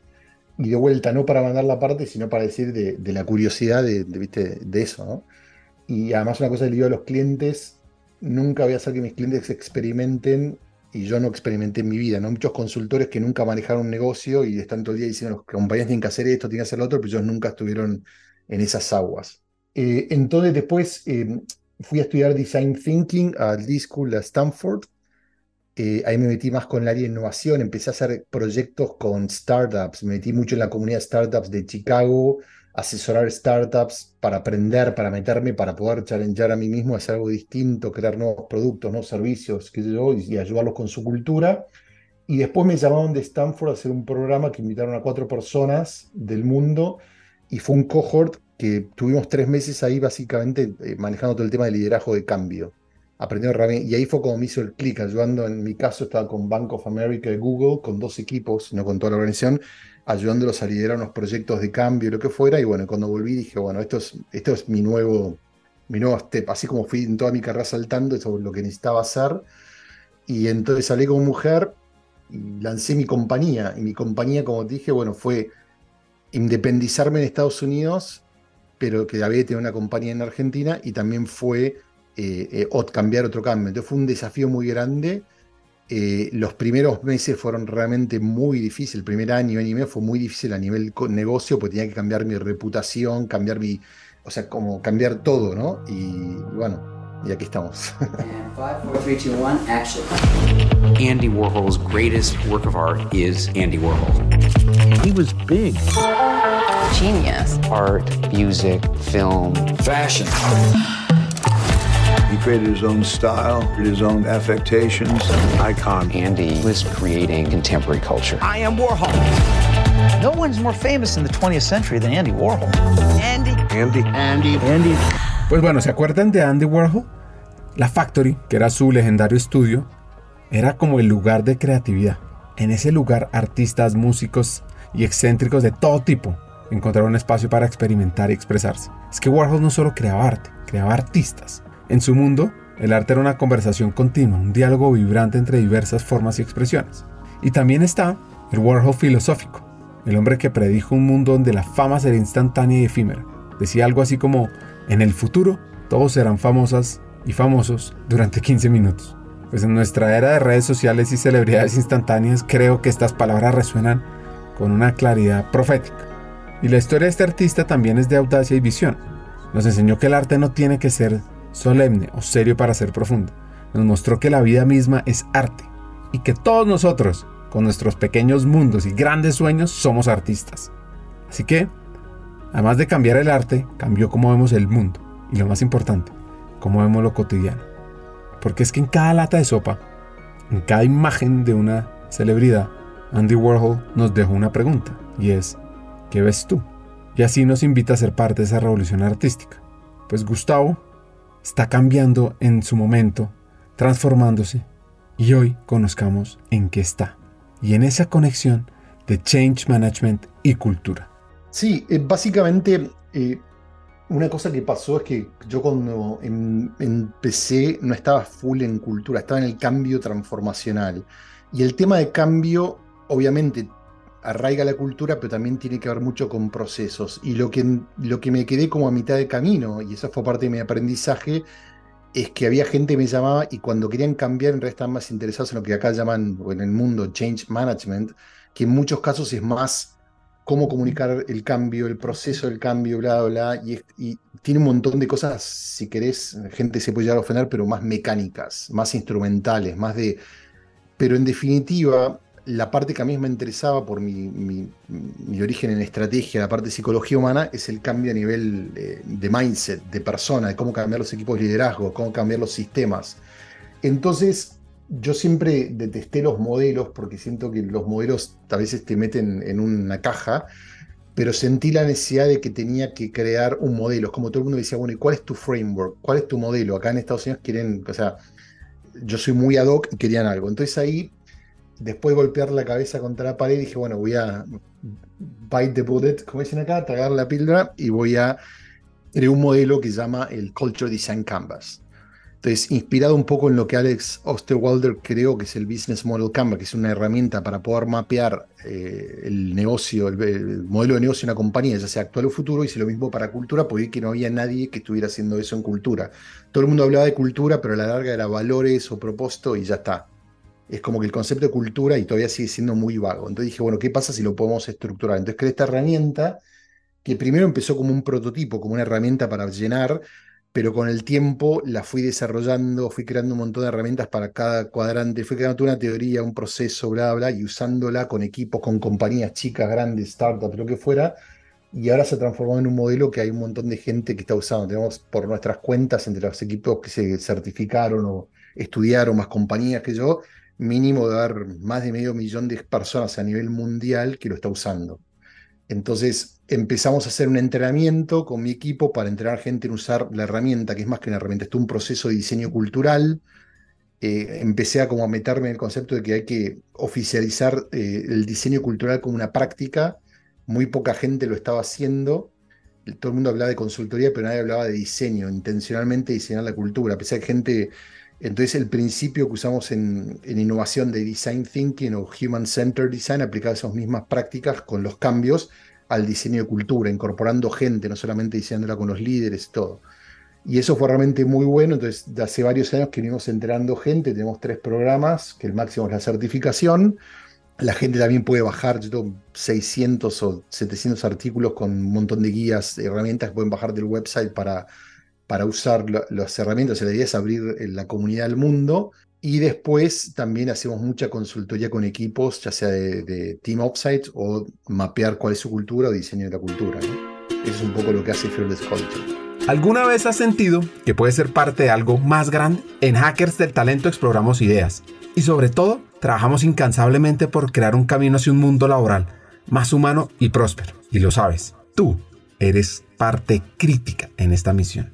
Y de vuelta, no para mandar la parte, sino para decir de, la curiosidad de, ¿viste? de eso, ¿no? Y además una cosa que le digo a los clientes, nunca voy a hacer que mis clientes experimenten y yo no experimenté en mi vida, ¿no? Muchos consultores que nunca manejaron un negocio y están todo el día diciendo los compañías tienen que hacer esto, tienen que hacer lo otro, pero ellos nunca estuvieron en esas aguas. Eh, entonces después eh, fui a estudiar Design Thinking al D-School a Stanford. Eh, ahí me metí más con el área de innovación, empecé a hacer proyectos con startups, me metí mucho en la comunidad de startups de Chicago, asesorar startups para aprender, para meterme, para poder challengear a mí mismo, hacer algo distinto, crear nuevos productos, nuevos servicios, qué sé yo, y, ayudarlos con su cultura. Y después me llamaron de Stanford a hacer un programa que invitaron a cuatro personas del mundo y fue un cohort tuvimos tres meses ahí básicamente eh, manejando todo el tema de liderazgo de cambio, aprendiendo y ahí fue como me hizo el clic, ayudando, en mi caso estaba con Bank of America y Google, con dos equipos, no con toda la organización, ayudándolos a liderar unos proyectos de cambio, lo que fuera, y bueno, cuando volví dije, bueno, esto es, esto es mi nuevo, mi nuevo step, así como fui en toda mi carrera saltando, eso es lo que necesitaba hacer, y entonces salí como mujer y lancé mi compañía, y mi compañía, como te dije, bueno, fue independizarme en Estados Unidos, pero que había tenido una compañía en Argentina, y también fue eh, eh, cambiar otro cambio. Entonces fue un desafío muy grande, eh, los primeros meses fueron realmente muy difíciles. El primer año, año y medio fue muy difícil a nivel negocio, porque tenía que cambiar mi reputación, cambiar mi. O sea, como cambiar todo, ¿no? Y, bueno, y aquí estamos. Andy Warhol's greatest work of art is Andy Warhol. He was big. Genius. Art, music, film, fashion. He created his own style, his own affectations. Icon. Andy was creating contemporary culture. I am Warhol. No one's more famous in the 20th century than Andy Warhol. Andy. Andy. Andy. Andy. Pues bueno, ¿se acuerdan de Andy Warhol? La Factory, que era su legendario estudio, era como el lugar de creatividad. En ese lugar, artistas, músicos y excéntricos de todo tipo encontraron un espacio para experimentar y expresarse. Es que Warhol no solo creaba arte, creaba artistas. En su mundo, el arte era una conversación continua, un diálogo vibrante entre diversas formas y expresiones. Y también está el Warhol filosófico, el hombre que predijo un mundo donde la fama sería instantánea y efímera. Decía algo así como, en el futuro todos serán famosas y famosos durante 15 minutos. Pues en nuestra era de redes sociales y celebridades instantáneas creo que estas palabras resuenan con una claridad profética. Y la historia de este artista también es de audacia y visión. Nos enseñó que el arte no tiene que ser solemne o serio para ser profundo. Nos mostró que la vida misma es arte y que todos nosotros, con nuestros pequeños mundos y grandes sueños, somos artistas. Así que, además de cambiar el arte, cambió cómo vemos el mundo y lo más importante, cómo vemos lo cotidiano. Porque es que en cada lata de sopa, en cada imagen de una celebridad, Andy Warhol nos dejó una pregunta y es, ¿qué ves tú? Y así nos invita a ser parte de esa revolución artística. Pues Gustavo está cambiando en su momento, transformándose, y hoy conozcamos en qué está, y en esa conexión de change management y cultura. Sí, eh, básicamente eh, una cosa que pasó es que yo cuando em, empecé no estaba full en cultura, estaba en el cambio transformacional. Y el tema de cambio, obviamente, arraiga la cultura, pero también tiene que ver mucho con procesos. Y lo que, lo que me quedé como a mitad de camino, y eso fue parte de mi aprendizaje, es que había gente que me llamaba y cuando querían cambiar en realidad estaban más interesados en lo que acá llaman en el mundo change management, que en muchos casos es más cómo comunicar el cambio, el proceso del cambio, bla, bla, y, y tiene un montón de cosas, si querés, gente se puede llegar a ofender, pero más mecánicas, más instrumentales, más de... Pero en definitiva, la parte que a mí me interesaba por mi, origen en estrategia, la parte de psicología humana, es el cambio a nivel eh, de, mindset, de persona, de cómo cambiar los equipos de liderazgo, cómo cambiar los sistemas. Entonces, yo siempre detesté los modelos porque siento que los modelos a veces te meten en una caja, pero sentí la necesidad de que tenía que crear un modelo. Como todo el mundo decía, bueno, ¿y cuál es tu framework? ¿Cuál es tu modelo? Acá en Estados Unidos quieren, o sea, yo soy muy ad hoc y querían algo. Entonces ahí, después de golpear la cabeza contra la pared, dije, bueno, voy a bite the bullet, como dicen acá, tragar la píldora y voy a crear un modelo que se llama el Culture Design Canvas. Entonces, inspirado un poco en lo que Alex Osterwalder creó, que es el Business Model Canvas, que es una herramienta para poder mapear eh, el negocio, el, modelo de negocio de una compañía, ya sea actual o futuro, hice lo mismo para cultura, porque que no había nadie que estuviera haciendo eso en cultura. Todo el mundo hablaba de cultura, pero a la larga era valores o propósito y ya está. Es como que el concepto de cultura y todavía sigue siendo muy vago. Entonces dije, bueno, ¿qué pasa si lo podemos estructurar? Entonces creé esta herramienta que primero empezó como un prototipo, como una herramienta para llenar, pero con el tiempo la fui desarrollando, fui creando un montón de herramientas para cada cuadrante, fui creando una teoría, un proceso, bla, bla, y usándola con equipos, con compañías chicas, grandes, startups, lo que fuera, y ahora se ha transformado en un modelo que hay un montón de gente que está usando. Tenemos por nuestras cuentas, entre los equipos que se certificaron o estudiaron, más compañías que yo, mínimo de dar más de medio millón de personas a nivel mundial que lo está usando. Entonces empezamos a hacer un entrenamiento con mi equipo para entrenar gente en usar la herramienta, que es más que una herramienta, es un proceso de diseño cultural. Eh, empecé a como a meterme en el concepto de que hay que oficializar eh, el diseño cultural como una práctica. Muy poca gente lo estaba haciendo. Todo el mundo hablaba de consultoría, pero nadie hablaba de diseño, intencionalmente diseñar la cultura. A pesar de gente entonces el principio que usamos en, innovación de design thinking o human centered design aplicaba esas mismas prácticas con los cambios al diseño de cultura, incorporando gente, no solamente diseñándola con los líderes y todo. Y eso fue realmente muy bueno, entonces hace varios años que venimos enterando gente, tenemos tres programas, que el máximo es la certificación, la gente también puede bajar, yo tengo 600 o 700 artículos con un montón de guías, herramientas que pueden bajar del website para para usar las herramientas, la idea es abrir eh, la comunidad al mundo. Y después también hacemos mucha consultoría con equipos, ya sea de, Team Offsite o mapear cuál es su cultura o diseño de la cultura. Eso es un poco lo que hace Fearless Culture. ¿Alguna vez has sentido que puedes ser parte de algo más grande? En Hackers del Talento exploramos ideas y sobre todo trabajamos incansablemente por crear un camino hacia un mundo laboral más humano y próspero. Y lo sabes, tú eres parte crítica en esta misión.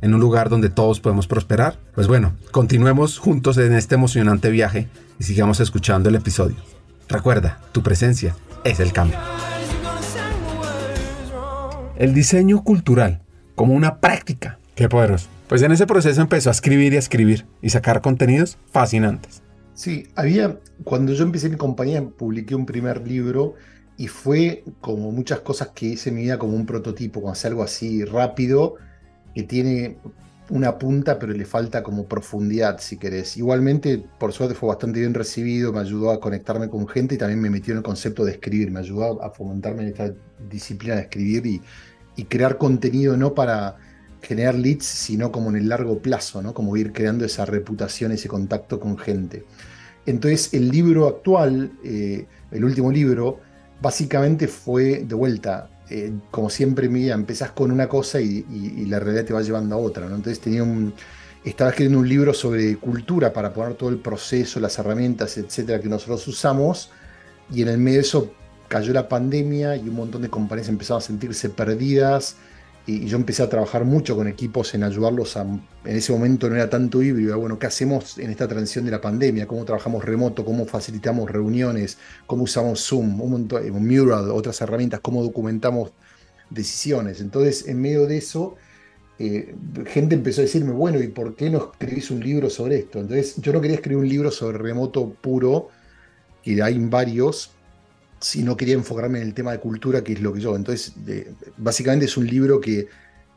en un lugar donde todos podemos prosperar? Pues bueno, continuemos juntos en este emocionante viaje y sigamos escuchando el episodio. Recuerda, tu presencia es el cambio. El diseño cultural como una práctica. Qué poderoso. Pues en ese proceso empezó a escribir y a escribir y sacar contenidos fascinantes. Sí, había, cuando yo empecé mi compañía, publiqué un primer libro y fue como muchas cosas que hice en mi vida como un prototipo, como hacer algo así rápido que tiene una punta, pero le falta como profundidad, si querés. Igualmente, por suerte fue bastante bien recibido, me ayudó a conectarme con gente y también me metió en el concepto de escribir, me ayudó a fomentarme en esta disciplina de escribir y, y crear contenido no para generar leads, sino como en el largo plazo, ¿no? Como ir creando esa reputación, ese contacto con gente. Entonces, el libro actual, eh, el último libro, básicamente fue de vuelta eh, como siempre mía, empezás con una cosa y, la realidad te va llevando a otra. Entonces tenía un, estaba escribiendo un libro sobre cultura para poner todo el proceso, las herramientas, etcétera, que nosotros usamos. Y en el medio de eso cayó la pandemia y un montón de compañías empezaron a sentirse perdidas y, yo empecé a trabajar mucho con equipos en ayudarlos a, en ese momento no era tanto híbrido, bueno, ¿qué hacemos en esta transición de la pandemia? ¿Cómo trabajamos remoto? ¿Cómo facilitamos reuniones? ¿Cómo usamos Zoom? Un eh, Mural, otras herramientas, ¿cómo documentamos decisiones? Entonces, en medio de eso, eh, gente empezó a decirme, bueno, ¿y por qué no escribís un libro sobre esto? Entonces, yo no quería escribir un libro sobre remoto puro, que hay varios, sino quería enfocarme en el tema de cultura, que es lo que yo. Entonces, básicamente es un libro que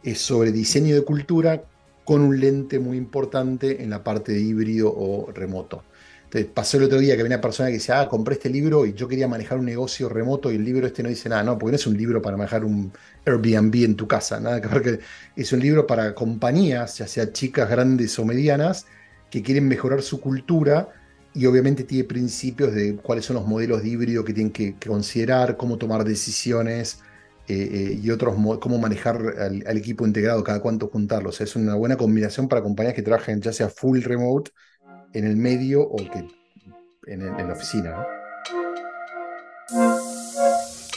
es sobre diseño de cultura con un lente muy importante en la parte de híbrido o remoto. Entonces, pasó el otro día que había una persona que decía, ah, compré este libro y yo quería manejar un negocio remoto y el libro este no dice nada, no, porque no es un libro para manejar un Airbnb en tu casa, nada que ver que es un libro para compañías, ya sea chicas, grandes o medianas, que quieren mejorar su cultura y obviamente tiene principios de cuáles son los modelos de híbrido que tienen que, que considerar, cómo tomar decisiones eh, eh, y otros, mo- cómo manejar al, al equipo integrado, cada cuánto juntarlo. O sea, es una buena combinación para compañías que trabajen ya sea full remote, en el medio o que en, el- en la oficina. ¿no?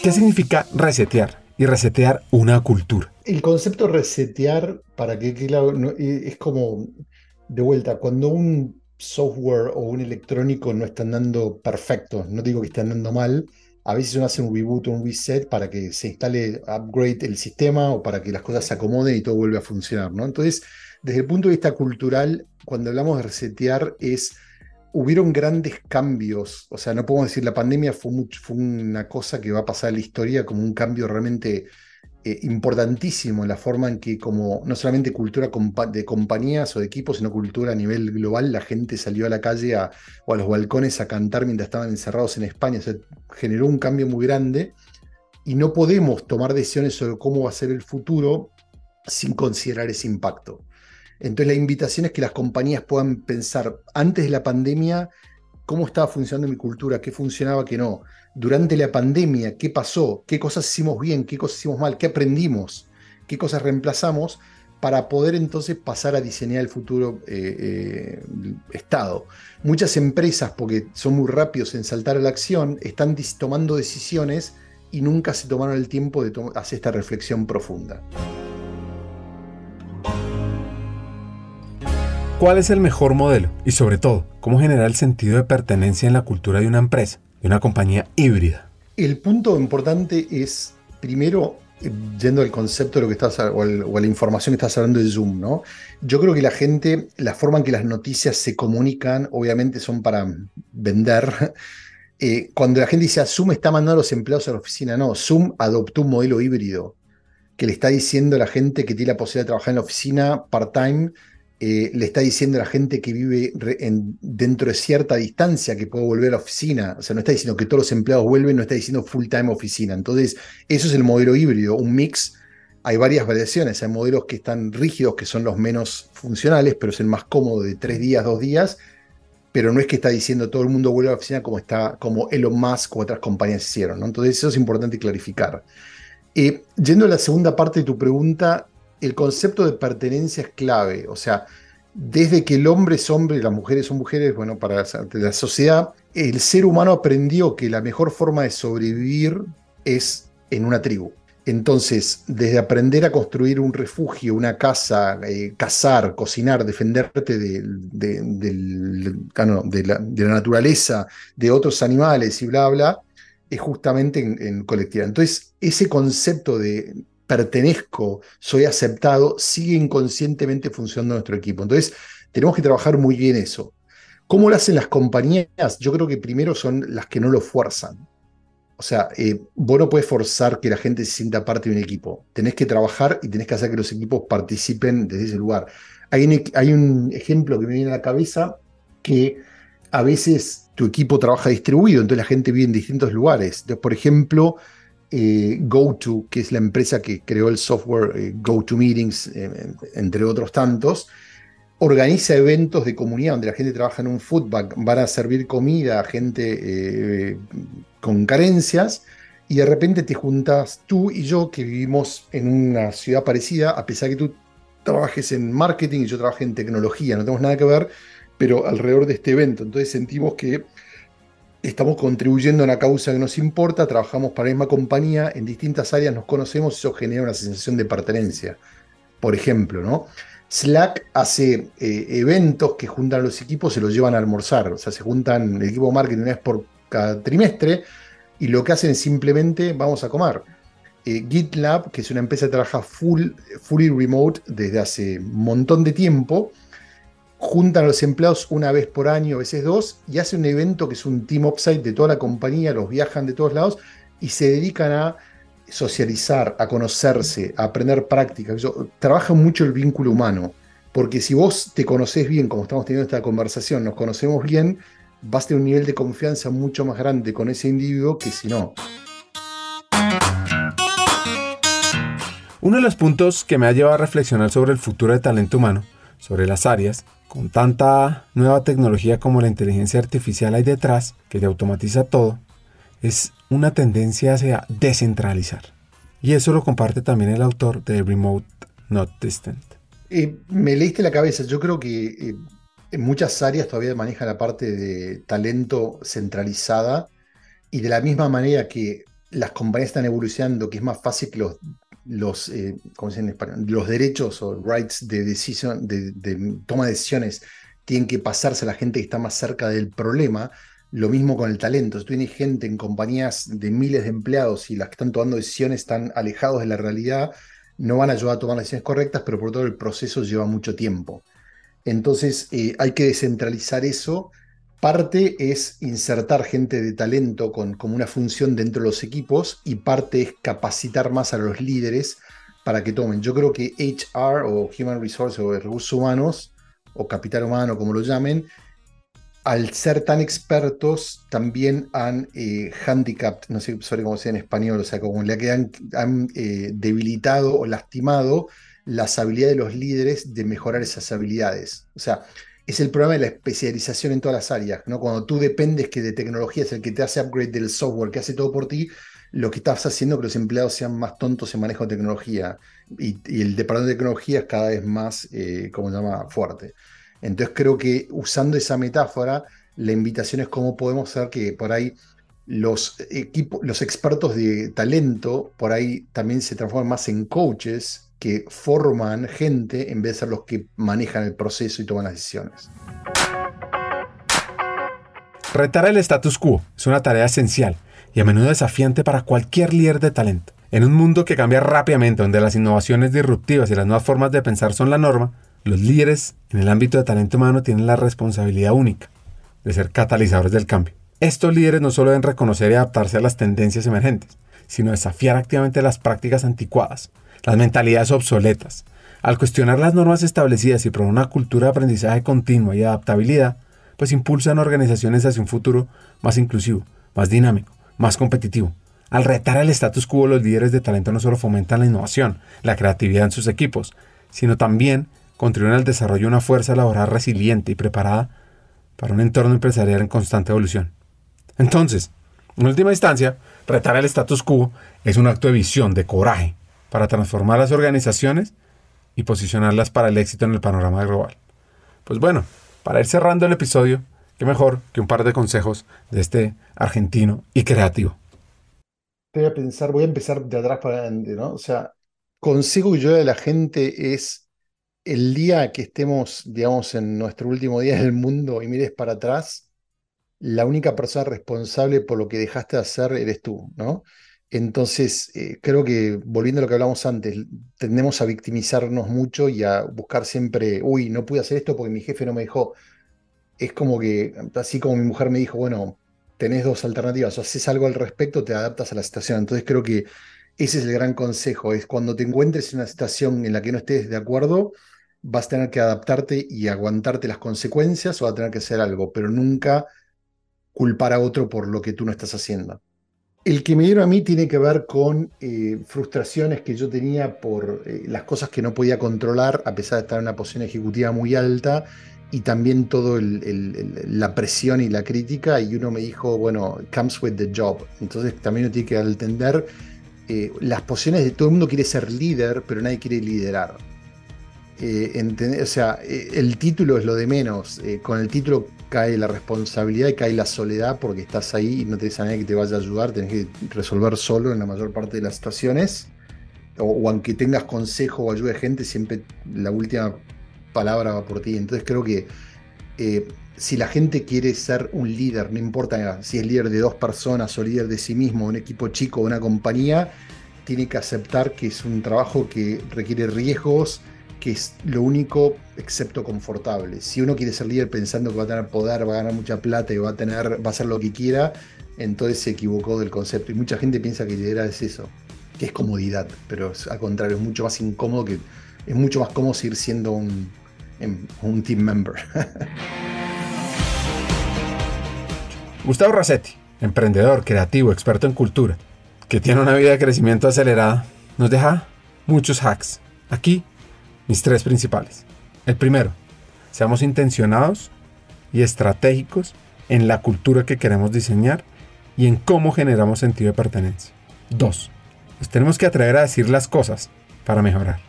¿Qué significa resetear y resetear una cultura? El concepto resetear, para que no- eh, es como, de vuelta, cuando un software o un electrónico no está andando perfecto, no digo que está andando mal, a veces uno hace un reboot o un reset para que se instale, upgrade el sistema o para que las cosas se acomoden y todo vuelva a funcionar, ¿no? Entonces, desde el punto de vista cultural, cuando hablamos de resetear es hubieron grandes cambios, o sea, no podemos decir la pandemia fue, fue una cosa que va a pasar a la historia como un cambio realmente eh, importantísimo en la forma en que como no solamente cultura de compañías o de equipos, sino cultura a nivel global, la gente salió a la calle a- o a los balcones a cantar mientras estaban encerrados en España, o sea, generó un cambio muy grande y no podemos tomar decisiones sobre cómo va a ser el futuro sin considerar ese impacto. Entonces la invitación es que las compañías puedan pensar antes de la pandemia cómo estaba funcionando mi cultura, qué funcionaba, qué no. Durante la pandemia, qué pasó, qué cosas hicimos bien, qué cosas hicimos mal, qué aprendimos, qué cosas reemplazamos para poder entonces pasar a diseñar el futuro eh, eh, estado. Muchas empresas, porque son muy rápidos en saltar a la acción, están tomando decisiones y nunca se tomaron el tiempo de hacer esta reflexión profunda. ¿Cuál es el mejor modelo? Y sobre todo, ¿cómo generar el sentido de pertenencia en la cultura de una empresa, de una compañía híbrida? El punto importante es, primero, eh, yendo al concepto de lo que estás, o, a la información que estás hablando de Zoom, ¿no? Yo creo que la gente, la forma en que las noticias se comunican, obviamente son para vender. (laughs) Eh, cuando la gente dice, "Ah, Zoom está mandando a los empleados a la oficina, no, Zoom adoptó un modelo híbrido que le está diciendo a la gente que tiene la posibilidad de trabajar en la oficina part-time, eh, le está diciendo a la gente que vive dentro de cierta distancia que puede volver a la oficina. O sea, no está diciendo que todos los empleados vuelven, no está diciendo full-time oficina. Entonces, eso es el modelo híbrido, un mix. Hay varias variaciones. Hay modelos que están rígidos, que son los menos funcionales, pero es el más cómodo de tres días, dos días. Pero no es que está diciendo todo el mundo vuelve a la oficina como está, como Elon Musk o otras compañías hicieron. ¿no? Entonces, eso es importante clarificar. Eh, yendo a la segunda parte de tu pregunta, el concepto de pertenencia es clave. O sea, desde que el hombre es hombre y las mujeres son mujeres, bueno, para la, sociedad, el ser humano aprendió que la mejor forma de sobrevivir es en una tribu. Entonces, desde aprender a construir un refugio, una casa, eh, cazar, cocinar, defenderte ah, de la naturaleza, de otros animales y bla, bla, es justamente en, en colectiva. Entonces, ese concepto de pertenezco, soy aceptado, sigue inconscientemente funcionando nuestro equipo. Entonces, tenemos que trabajar muy bien eso. ¿Cómo lo hacen las compañías? Yo creo que primero son las que no lo fuerzan. O sea, eh, vos no puedes forzar que la gente se sienta parte de un equipo. Tenés que trabajar y tenés que hacer que los equipos participen desde ese lugar. Hay un, hay un ejemplo que me viene a la cabeza que a veces tu equipo trabaja distribuido, entonces la gente vive en distintos lugares. Entonces, por ejemplo, eh, GoTo, que es la empresa que creó el software eh, GoToMeetings, eh, entre otros tantos, organiza eventos de comunidad donde la gente trabaja en un foodbank, van a servir comida a gente con carencias y de repente te juntas tú y yo que vivimos en una ciudad parecida, a pesar que tú trabajes en marketing y yo trabaje en tecnología, no tenemos nada que ver, pero alrededor de este evento. Entonces sentimos que estamos contribuyendo a una causa que nos importa, trabajamos para la misma compañía, en distintas áreas nos conocemos eso genera una sensación de pertenencia. Por ejemplo, ¿no? Slack hace eh, eventos que juntan a los equipos, se los llevan a almorzar, o sea, se juntan el equipo de marketing una vez por cada trimestre y lo que hacen es simplemente vamos a comer. Eh, GitLab, que es una empresa que trabaja full, fully remote desde hace un montón de tiempo, juntan a los empleados una vez por año, a veces dos, y hacen un evento que es un team upside de toda la compañía, los viajan de todos lados y se dedican a socializar, a conocerse, a aprender prácticas. Trabajan mucho el vínculo humano, porque si vos te conoces bien, como estamos teniendo esta conversación, nos conocemos bien, vas a tener un nivel de confianza mucho más grande con ese individuo que si no. Uno de los puntos que me ha llevado a reflexionar sobre el futuro del talento humano, sobre las áreas, con tanta nueva tecnología como la inteligencia artificial hay detrás, que te automatiza todo, es una tendencia hacia descentralizar. Y eso lo comparte también el autor de Remote Not Distant. Me leíste la cabeza, yo creo que eh, en muchas áreas todavía maneja la parte de talento centralizada y de la misma manera que las compañías están evolucionando, que es más fácil que los los, eh, los derechos o rights de, de, toma de decisiones tienen que pasarse a la gente que está más cerca del problema. Lo mismo con el talento. Si tú tienes gente en compañías de miles de empleados y las que están tomando decisiones están alejados de la realidad, no van a ayudar a tomar las decisiones correctas, pero por todo el proceso lleva mucho tiempo. Entonces eh, hay que descentralizar eso Parte es insertar gente de talento con, como una función dentro de los equipos y parte es capacitar más a los líderes para que tomen. Yo creo que HR o Human Resources o recursos humanos o capital humano, como lo llamen, al ser tan expertos, también han eh, handicapped, no sé cómo sea en español, o sea, como le han, han eh, debilitado o lastimado las habilidades de los líderes de mejorar esas habilidades. O sea, es el problema de la especialización en todas las áreas, ¿no? Cuando tú dependes que de tecnología es el que te hace upgrade del software, que hace todo por ti, lo que estás haciendo es que los empleados sean más tontos en manejo de tecnología y, el departamento de tecnología es cada vez más, eh, ¿cómo se llama?, fuerte. Entonces creo que usando esa metáfora, la invitación es cómo podemos hacer que por ahí los equipos, los expertos de talento, por ahí también se transformen más en coaches que forman gente en vez de ser los que manejan el proceso y toman las decisiones. Retar el status quo es una tarea esencial y a menudo desafiante para cualquier líder de talento. En un mundo que cambia rápidamente, donde las innovaciones disruptivas y las nuevas formas de pensar son la norma, los líderes en el ámbito de talento humano tienen la responsabilidad única de ser catalizadores del cambio. Estos líderes no solo deben reconocer y adaptarse a las tendencias emergentes, sino desafiar activamente las prácticas anticuadas, las mentalidades obsoletas. Al cuestionar las normas establecidas y promover una cultura de aprendizaje continua y adaptabilidad, pues impulsan organizaciones hacia un futuro más inclusivo, más dinámico, más competitivo. Al retar el status quo, los líderes de talento no solo fomentan la innovación, la creatividad en sus equipos, sino también contribuyen al desarrollo de una fuerza laboral resiliente y preparada para un entorno empresarial en constante evolución. Entonces, en última instancia, retar el status quo es un acto de visión, de coraje, para transformar las organizaciones y posicionarlas para el éxito en el panorama global. Pues bueno, para ir cerrando el episodio, qué mejor que un par de consejos de este argentino y creativo. Voy a pensar, voy a empezar de atrás para adelante, ¿no? O sea, consejo yo de la gente es el día que estemos, digamos, en nuestro último día del mundo y mires para atrás, la única persona responsable por lo que dejaste de hacer eres tú, ¿no? Entonces, eh, creo que volviendo a lo que hablamos antes, tendemos a victimizarnos mucho y a buscar siempre, uy, no pude hacer esto porque mi jefe no me dejó. Es como que, así como mi mujer me dijo, bueno, tenés dos alternativas, o haces algo al respecto, te adaptas a la situación. Entonces, creo que ese es el gran consejo, es cuando te encuentres en una situación en la que no estés de acuerdo, vas a tener que adaptarte y aguantarte las consecuencias o vas a tener que hacer algo, pero nunca culpar a otro por lo que tú no estás haciendo. El que me dieron a mí tiene que ver con eh, frustraciones que yo tenía por eh, las cosas que no podía controlar, a pesar de estar en una posición ejecutiva muy alta, y también todo la presión y la crítica. Y uno me dijo, bueno, comes with the job. Entonces también uno tiene que entender eh, las posiciones de todo el mundo quiere ser líder, pero nadie quiere liderar. O sea, el título es lo de menos. con el título cae la responsabilidad y cae la soledad porque estás ahí y no tenés a nadie que te vaya a ayudar, tenés que resolver solo en la mayor parte de las situaciones. O, o aunque tengas consejo o ayuda de gente, siempre la última palabra va por ti. Entonces creo que eh, si la gente quiere ser un líder, no importa si es líder de dos personas o líder de sí mismo, un equipo chico o una compañía, tiene que aceptar que es un trabajo que requiere riesgos, que es lo único excepto confortable. Si uno quiere ser líder pensando que va a tener poder, va a ganar mucha plata y va a tener, va a hacer lo que quiera, entonces se equivocó del concepto. Y mucha gente piensa que liderar es eso, que es comodidad, pero al contrario, es mucho más incómodo que es mucho más cómodo seguir siendo un, un team member. (laughs) Gustavo Rassetti, emprendedor, creativo, experto en cultura, que tiene una vida de crecimiento acelerada, nos deja muchos hacks. Aquí, mis tres principales. El primero, seamos intencionados y estratégicos en la cultura que queremos diseñar y en cómo generamos sentido de pertenencia. Dos, nos tenemos que atrever a decir las cosas para mejorar.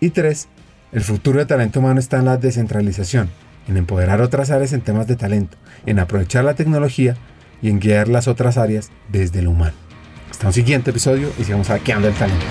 Y tres, el futuro de talento humano está en la descentralización en empoderar otras áreas en temas de talento, en aprovechar la tecnología y en guiar las otras áreas desde lo humano. Hasta un siguiente episodio y sigamos hackeando el talento.